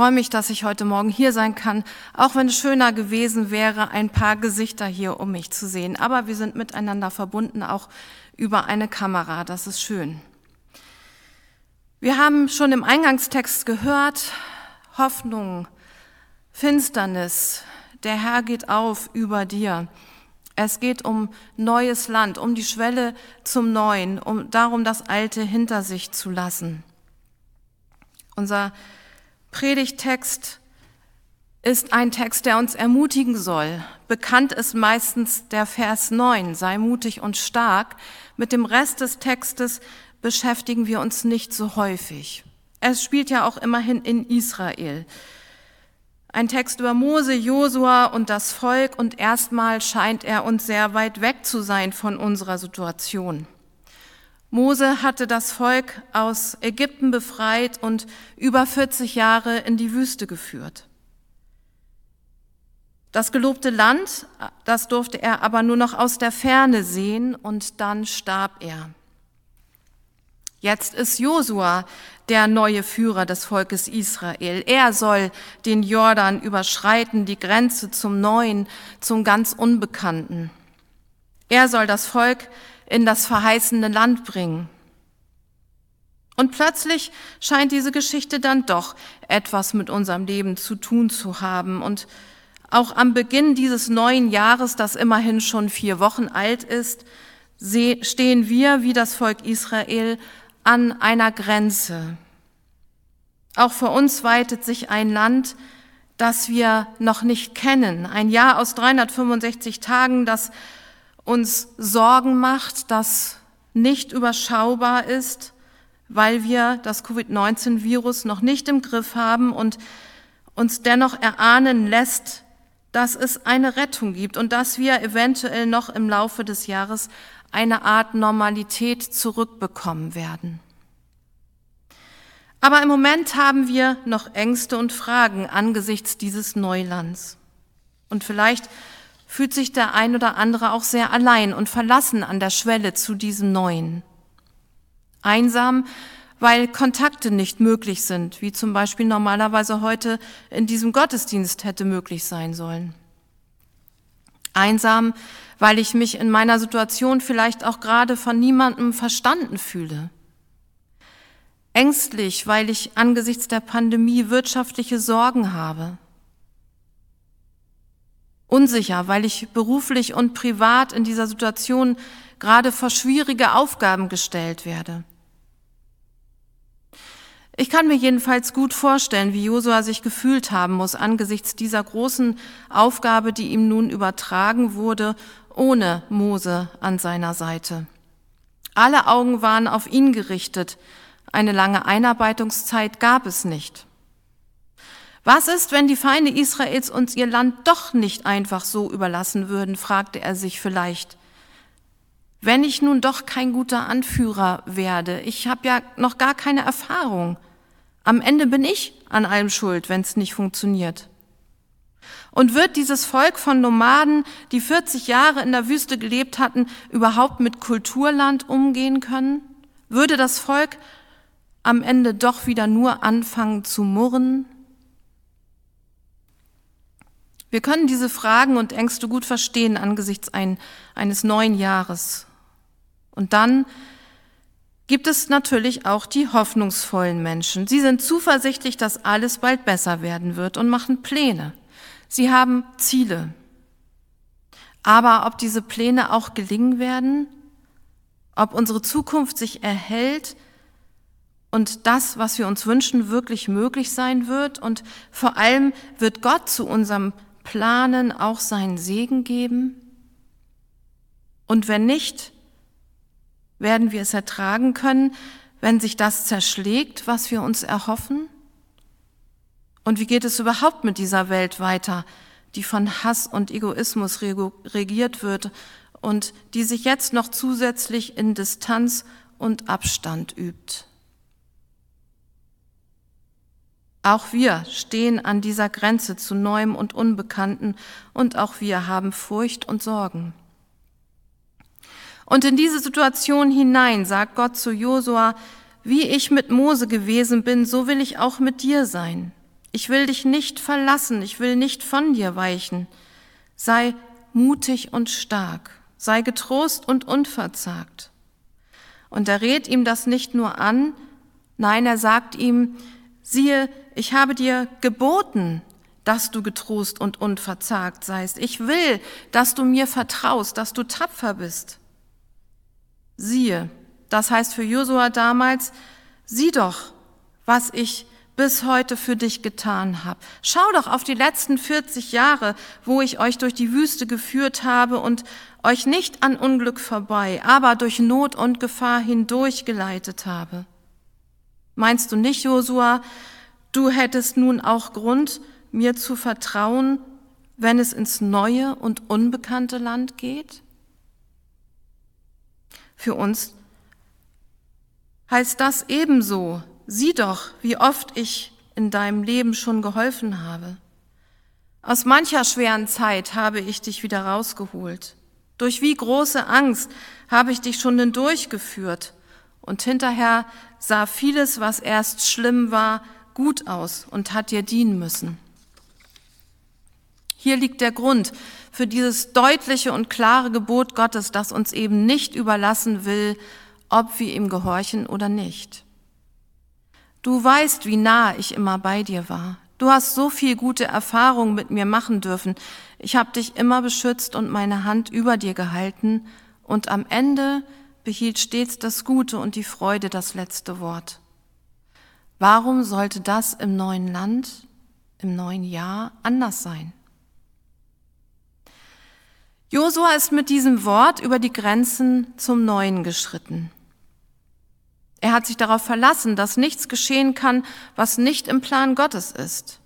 freue mich, dass ich heute Morgen hier sein kann, auch wenn es schöner gewesen wäre, ein paar Gesichter hier um mich zu sehen. Aber wir sind miteinander verbunden, auch über eine Kamera. Das ist schön. Wir haben schon im Eingangstext gehört, Hoffnung, Finsternis, der Herr geht auf über dir. Es geht um neues Land, um die Schwelle zum Neuen, um darum, das Alte hinter sich zu lassen. Unser Predigtext ist ein Text, der uns ermutigen soll. Bekannt ist meistens der Vers 9, sei mutig und stark. Mit dem Rest des Textes beschäftigen wir uns nicht so häufig. Es spielt ja auch immerhin in Israel. Ein Text über Mose, Josua und das Volk und erstmal scheint er uns sehr weit weg zu sein von unserer Situation. Mose hatte das Volk aus Ägypten befreit und über 40 Jahre in die Wüste geführt. Das gelobte Land, das durfte er aber nur noch aus der Ferne sehen und dann starb er. Jetzt ist Josua der neue Führer des Volkes Israel. Er soll den Jordan überschreiten, die Grenze zum Neuen, zum ganz Unbekannten. Er soll das Volk in das verheißene Land bringen. Und plötzlich scheint diese Geschichte dann doch etwas mit unserem Leben zu tun zu haben. Und auch am Beginn dieses neuen Jahres, das immerhin schon vier Wochen alt ist, stehen wir wie das Volk Israel an einer Grenze. Auch für uns weitet sich ein Land, das wir noch nicht kennen. Ein Jahr aus 365 Tagen, das uns Sorgen macht, das nicht überschaubar ist, weil wir das Covid-19-Virus noch nicht im Griff haben und uns dennoch erahnen lässt, dass es eine Rettung gibt und dass wir eventuell noch im Laufe des Jahres eine Art Normalität zurückbekommen werden. Aber im Moment haben wir noch Ängste und Fragen angesichts dieses Neulands. Und vielleicht fühlt sich der ein oder andere auch sehr allein und verlassen an der Schwelle zu diesem Neuen. Einsam, weil Kontakte nicht möglich sind, wie zum Beispiel normalerweise heute in diesem Gottesdienst hätte möglich sein sollen. Einsam, weil ich mich in meiner Situation vielleicht auch gerade von niemandem verstanden fühle. Ängstlich, weil ich angesichts der Pandemie wirtschaftliche Sorgen habe unsicher, weil ich beruflich und privat in dieser Situation gerade vor schwierige Aufgaben gestellt werde. Ich kann mir jedenfalls gut vorstellen, wie Josua sich gefühlt haben muss angesichts dieser großen Aufgabe, die ihm nun übertragen wurde, ohne Mose an seiner Seite. Alle Augen waren auf ihn gerichtet. Eine lange Einarbeitungszeit gab es nicht. Was ist, wenn die Feinde Israels uns ihr Land doch nicht einfach so überlassen würden, fragte er sich vielleicht. Wenn ich nun doch kein guter Anführer werde, ich habe ja noch gar keine Erfahrung. Am Ende bin ich an allem schuld, wenn es nicht funktioniert. Und wird dieses Volk von Nomaden, die 40 Jahre in der Wüste gelebt hatten, überhaupt mit Kulturland umgehen können? Würde das Volk am Ende doch wieder nur anfangen zu murren? Wir können diese Fragen und Ängste gut verstehen angesichts ein, eines neuen Jahres. Und dann gibt es natürlich auch die hoffnungsvollen Menschen. Sie sind zuversichtlich, dass alles bald besser werden wird und machen Pläne. Sie haben Ziele. Aber ob diese Pläne auch gelingen werden, ob unsere Zukunft sich erhält und das, was wir uns wünschen, wirklich möglich sein wird und vor allem wird Gott zu unserem Planen auch seinen Segen geben? Und wenn nicht, werden wir es ertragen können, wenn sich das zerschlägt, was wir uns erhoffen? Und wie geht es überhaupt mit dieser Welt weiter, die von Hass und Egoismus regiert wird und die sich jetzt noch zusätzlich in Distanz und Abstand übt? Auch wir stehen an dieser Grenze zu Neuem und Unbekannten und auch wir haben Furcht und Sorgen. Und in diese Situation hinein sagt Gott zu Josua, wie ich mit Mose gewesen bin, so will ich auch mit dir sein. Ich will dich nicht verlassen, ich will nicht von dir weichen. Sei mutig und stark, sei getrost und unverzagt. Und er rät ihm das nicht nur an, nein, er sagt ihm, siehe, ich habe dir geboten, dass du getrost und unverzagt seist. Ich will, dass du mir vertraust, dass du tapfer bist. Siehe, das heißt für Josua damals, sieh doch, was ich bis heute für dich getan habe. Schau doch auf die letzten 40 Jahre, wo ich euch durch die Wüste geführt habe und euch nicht an Unglück vorbei, aber durch Not und Gefahr hindurch geleitet habe. Meinst du nicht, Josua, du hättest nun auch Grund, mir zu vertrauen, wenn es ins neue und unbekannte Land geht? Für uns heißt das ebenso, sieh doch, wie oft ich in deinem Leben schon geholfen habe. Aus mancher schweren Zeit habe ich dich wieder rausgeholt. Durch wie große Angst habe ich dich schon hindurchgeführt. Und hinterher sah vieles, was erst schlimm war, gut aus und hat dir dienen müssen. Hier liegt der Grund für dieses deutliche und klare Gebot Gottes, das uns eben nicht überlassen will, ob wir ihm gehorchen oder nicht. Du weißt, wie nah ich immer bei dir war. Du hast so viel gute Erfahrung mit mir machen dürfen. Ich habe dich immer beschützt und meine Hand über dir gehalten, und am Ende behielt stets das Gute und die Freude das letzte Wort. Warum sollte das im neuen Land, im neuen Jahr anders sein? Josua ist mit diesem Wort über die Grenzen zum Neuen geschritten. Er hat sich darauf verlassen, dass nichts geschehen kann, was nicht im Plan Gottes ist.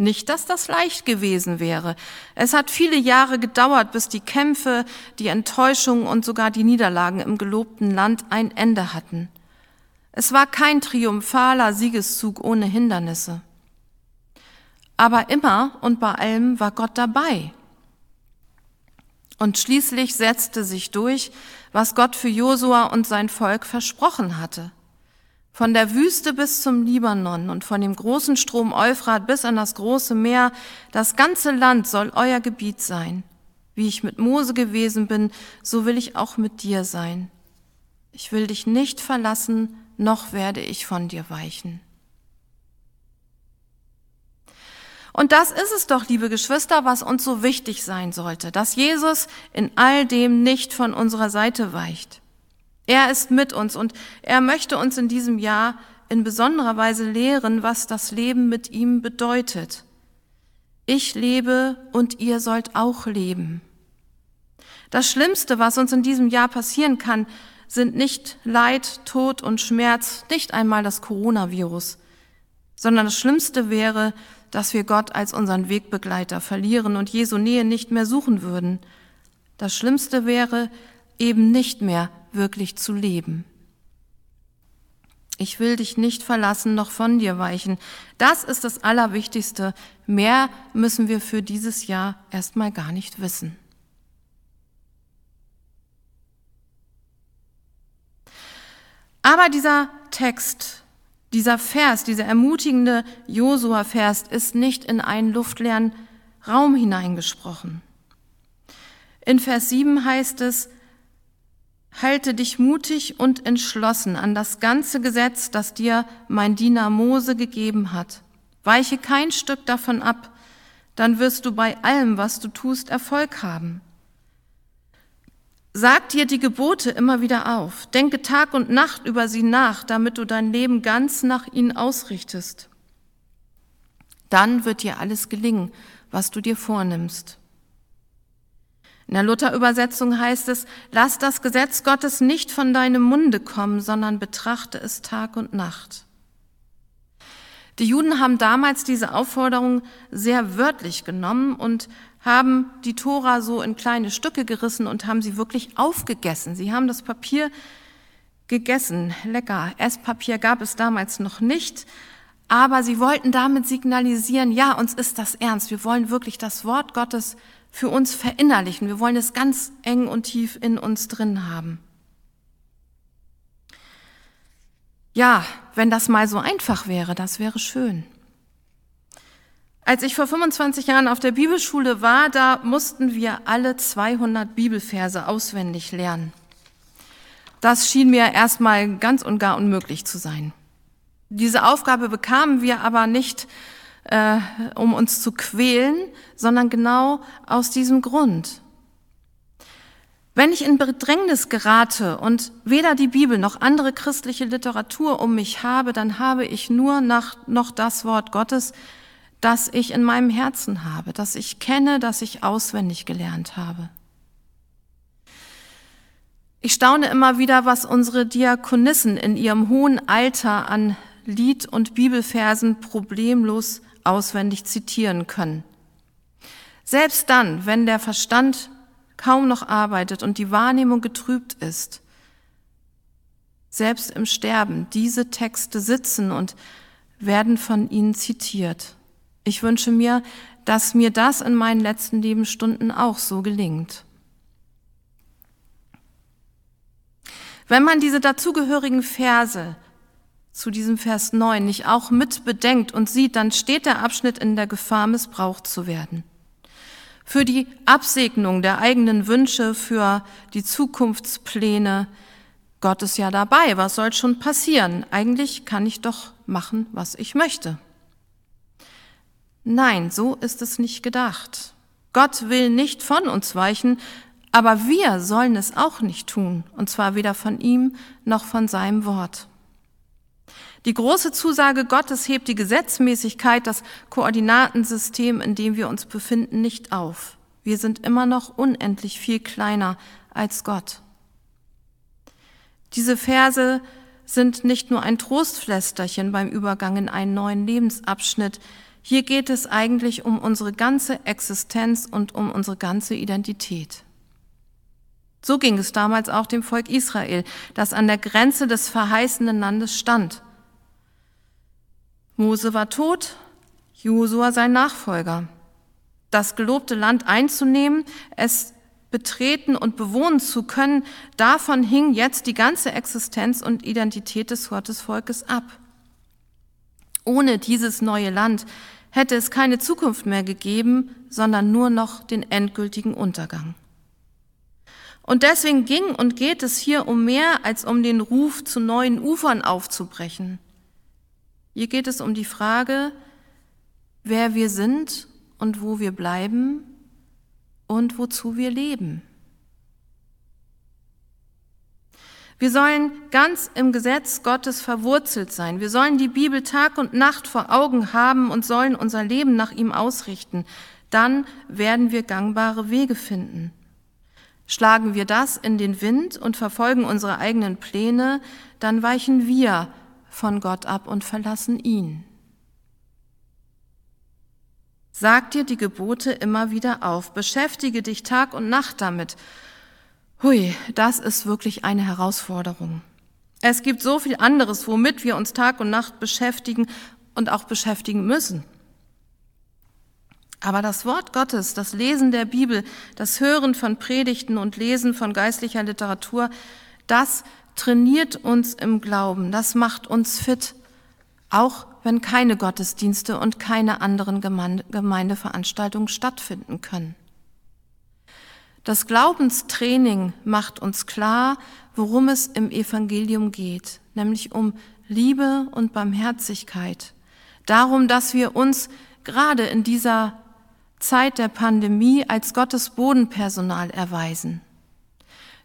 Nicht, dass das leicht gewesen wäre. Es hat viele Jahre gedauert, bis die Kämpfe, die Enttäuschungen und sogar die Niederlagen im gelobten Land ein Ende hatten. Es war kein triumphaler Siegeszug ohne Hindernisse. Aber immer und bei allem war Gott dabei. Und schließlich setzte sich durch, was Gott für Josua und sein Volk versprochen hatte. Von der Wüste bis zum Libanon und von dem großen Strom Euphrat bis an das große Meer, das ganze Land soll euer Gebiet sein. Wie ich mit Mose gewesen bin, so will ich auch mit dir sein. Ich will dich nicht verlassen, noch werde ich von dir weichen. Und das ist es doch, liebe Geschwister, was uns so wichtig sein sollte, dass Jesus in all dem nicht von unserer Seite weicht. Er ist mit uns und er möchte uns in diesem Jahr in besonderer Weise lehren, was das Leben mit ihm bedeutet. Ich lebe und ihr sollt auch leben. Das Schlimmste, was uns in diesem Jahr passieren kann, sind nicht Leid, Tod und Schmerz, nicht einmal das Coronavirus, sondern das Schlimmste wäre, dass wir Gott als unseren Wegbegleiter verlieren und Jesu Nähe nicht mehr suchen würden. Das Schlimmste wäre, eben nicht mehr wirklich zu leben. Ich will dich nicht verlassen, noch von dir weichen. Das ist das Allerwichtigste. Mehr müssen wir für dieses Jahr erstmal gar nicht wissen. Aber dieser Text dieser Vers, dieser ermutigende Josua-Vers ist nicht in einen luftleeren Raum hineingesprochen. In Vers 7 heißt es, Halte dich mutig und entschlossen an das ganze Gesetz, das dir mein Diener Mose gegeben hat. Weiche kein Stück davon ab, dann wirst du bei allem, was du tust, Erfolg haben. Sag dir die Gebote immer wieder auf. Denke Tag und Nacht über sie nach, damit du dein Leben ganz nach ihnen ausrichtest. Dann wird dir alles gelingen, was du dir vornimmst. In der Luther-Übersetzung heißt es, lass das Gesetz Gottes nicht von deinem Munde kommen, sondern betrachte es Tag und Nacht. Die Juden haben damals diese Aufforderung sehr wörtlich genommen und haben die Tora so in kleine Stücke gerissen und haben sie wirklich aufgegessen. Sie haben das Papier gegessen. Lecker. Esspapier gab es damals noch nicht. Aber sie wollten damit signalisieren, ja, uns ist das ernst. Wir wollen wirklich das Wort Gottes für uns verinnerlichen. Wir wollen es ganz eng und tief in uns drin haben. Ja, wenn das mal so einfach wäre, das wäre schön. Als ich vor 25 Jahren auf der Bibelschule war, da mussten wir alle 200 Bibelverse auswendig lernen. Das schien mir erstmal ganz und gar unmöglich zu sein. Diese Aufgabe bekamen wir aber nicht, äh, um uns zu quälen, sondern genau aus diesem Grund. Wenn ich in Bedrängnis gerate und weder die Bibel noch andere christliche Literatur um mich habe, dann habe ich nur nach, noch das Wort Gottes, das ich in meinem Herzen habe, das ich kenne, das ich auswendig gelernt habe. Ich staune immer wieder, was unsere Diakonissen in ihrem hohen Alter an Lied- und Bibelversen problemlos auswendig zitieren können. Selbst dann, wenn der Verstand kaum noch arbeitet und die Wahrnehmung getrübt ist, selbst im Sterben, diese Texte sitzen und werden von ihnen zitiert. Ich wünsche mir, dass mir das in meinen letzten Lebensstunden auch so gelingt. Wenn man diese dazugehörigen Verse zu diesem Vers 9 nicht auch mit bedenkt und sieht, dann steht der Abschnitt in der Gefahr, missbraucht zu werden. Für die Absegnung der eigenen Wünsche, für die Zukunftspläne, Gott ist ja dabei, was soll schon passieren? Eigentlich kann ich doch machen, was ich möchte. Nein, so ist es nicht gedacht. Gott will nicht von uns weichen, aber wir sollen es auch nicht tun, und zwar weder von ihm noch von seinem Wort. Die große Zusage Gottes hebt die Gesetzmäßigkeit, das Koordinatensystem, in dem wir uns befinden, nicht auf. Wir sind immer noch unendlich viel kleiner als Gott. Diese Verse sind nicht nur ein Trostflästerchen beim Übergang in einen neuen Lebensabschnitt. Hier geht es eigentlich um unsere ganze Existenz und um unsere ganze Identität. So ging es damals auch dem Volk Israel, das an der Grenze des verheißenen Landes stand. Mose war tot, Josua sein Nachfolger. Das gelobte Land einzunehmen, es betreten und bewohnen zu können, davon hing jetzt die ganze Existenz und Identität des Gottesvolkes ab. Ohne dieses neue Land hätte es keine Zukunft mehr gegeben, sondern nur noch den endgültigen Untergang. Und deswegen ging und geht es hier um mehr als um den Ruf, zu neuen Ufern aufzubrechen. Hier geht es um die Frage, wer wir sind und wo wir bleiben und wozu wir leben. Wir sollen ganz im Gesetz Gottes verwurzelt sein. Wir sollen die Bibel Tag und Nacht vor Augen haben und sollen unser Leben nach ihm ausrichten. Dann werden wir gangbare Wege finden. Schlagen wir das in den Wind und verfolgen unsere eigenen Pläne, dann weichen wir von Gott ab und verlassen ihn. Sag dir die Gebote immer wieder auf, beschäftige dich Tag und Nacht damit. Hui, das ist wirklich eine Herausforderung. Es gibt so viel anderes, womit wir uns Tag und Nacht beschäftigen und auch beschäftigen müssen. Aber das Wort Gottes, das Lesen der Bibel, das Hören von Predigten und Lesen von geistlicher Literatur, das trainiert uns im Glauben, das macht uns fit, auch wenn keine Gottesdienste und keine anderen Gemeindeveranstaltungen stattfinden können. Das Glaubenstraining macht uns klar, worum es im Evangelium geht, nämlich um Liebe und Barmherzigkeit, darum, dass wir uns gerade in dieser Zeit der Pandemie als Gottes Bodenpersonal erweisen.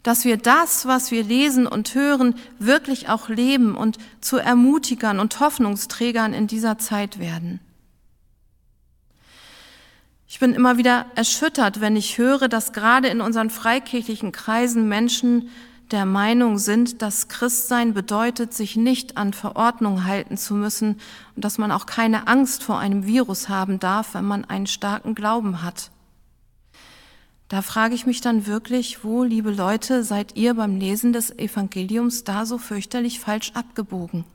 Dass wir das, was wir lesen und hören, wirklich auch leben und zu Ermutigern und Hoffnungsträgern in dieser Zeit werden. Ich bin immer wieder erschüttert, wenn ich höre, dass gerade in unseren freikirchlichen Kreisen Menschen der Meinung sind, dass Christsein bedeutet, sich nicht an Verordnungen halten zu müssen und dass man auch keine Angst vor einem Virus haben darf, wenn man einen starken Glauben hat. Da frage ich mich dann wirklich, wo, liebe Leute, seid ihr beim Lesen des Evangeliums da so fürchterlich falsch abgebogen?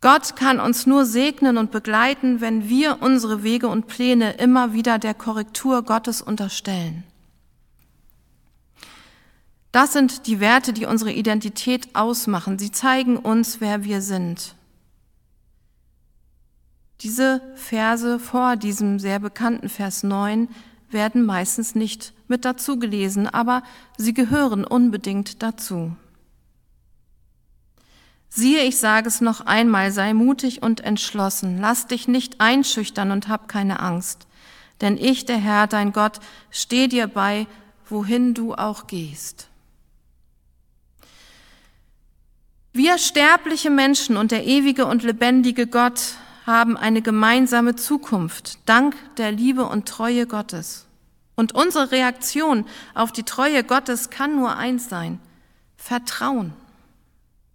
Gott kann uns nur segnen und begleiten, wenn wir unsere Wege und Pläne immer wieder der Korrektur Gottes unterstellen. Das sind die Werte, die unsere Identität ausmachen. Sie zeigen uns, wer wir sind. Diese Verse vor diesem sehr bekannten Vers 9 werden meistens nicht mit dazu gelesen, aber sie gehören unbedingt dazu. Siehe, ich sage es noch einmal, sei mutig und entschlossen, lass dich nicht einschüchtern und hab keine Angst, denn ich, der Herr, dein Gott, stehe dir bei, wohin du auch gehst. Wir sterbliche Menschen und der ewige und lebendige Gott haben eine gemeinsame Zukunft, dank der Liebe und Treue Gottes. Und unsere Reaktion auf die Treue Gottes kann nur eins sein, Vertrauen.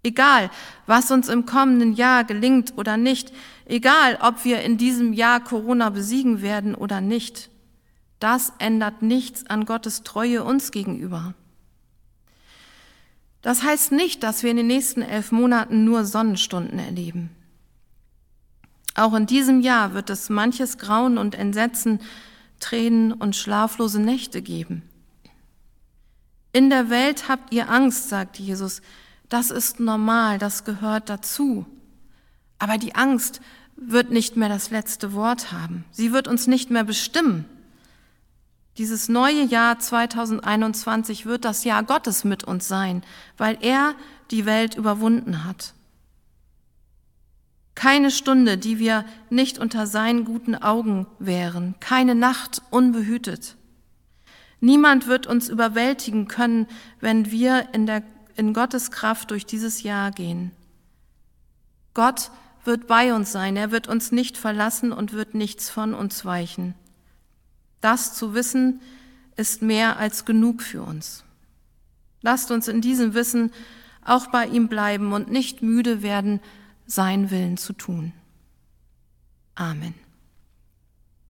Egal, was uns im kommenden Jahr gelingt oder nicht, egal, ob wir in diesem Jahr Corona besiegen werden oder nicht, das ändert nichts an Gottes Treue uns gegenüber. Das heißt nicht, dass wir in den nächsten elf Monaten nur Sonnenstunden erleben. Auch in diesem Jahr wird es manches Grauen und Entsetzen, Tränen und schlaflose Nächte geben. In der Welt habt ihr Angst, sagt Jesus. Das ist normal, das gehört dazu. Aber die Angst wird nicht mehr das letzte Wort haben. Sie wird uns nicht mehr bestimmen. Dieses neue Jahr 2021 wird das Jahr Gottes mit uns sein, weil er die Welt überwunden hat. Keine Stunde, die wir nicht unter seinen guten Augen wären, keine Nacht unbehütet. Niemand wird uns überwältigen können, wenn wir in, der, in Gottes Kraft durch dieses Jahr gehen. Gott wird bei uns sein, er wird uns nicht verlassen und wird nichts von uns weichen. Das zu wissen ist mehr als genug für uns. Lasst uns in diesem Wissen auch bei ihm bleiben und nicht müde werden, sein Willen zu tun. Amen.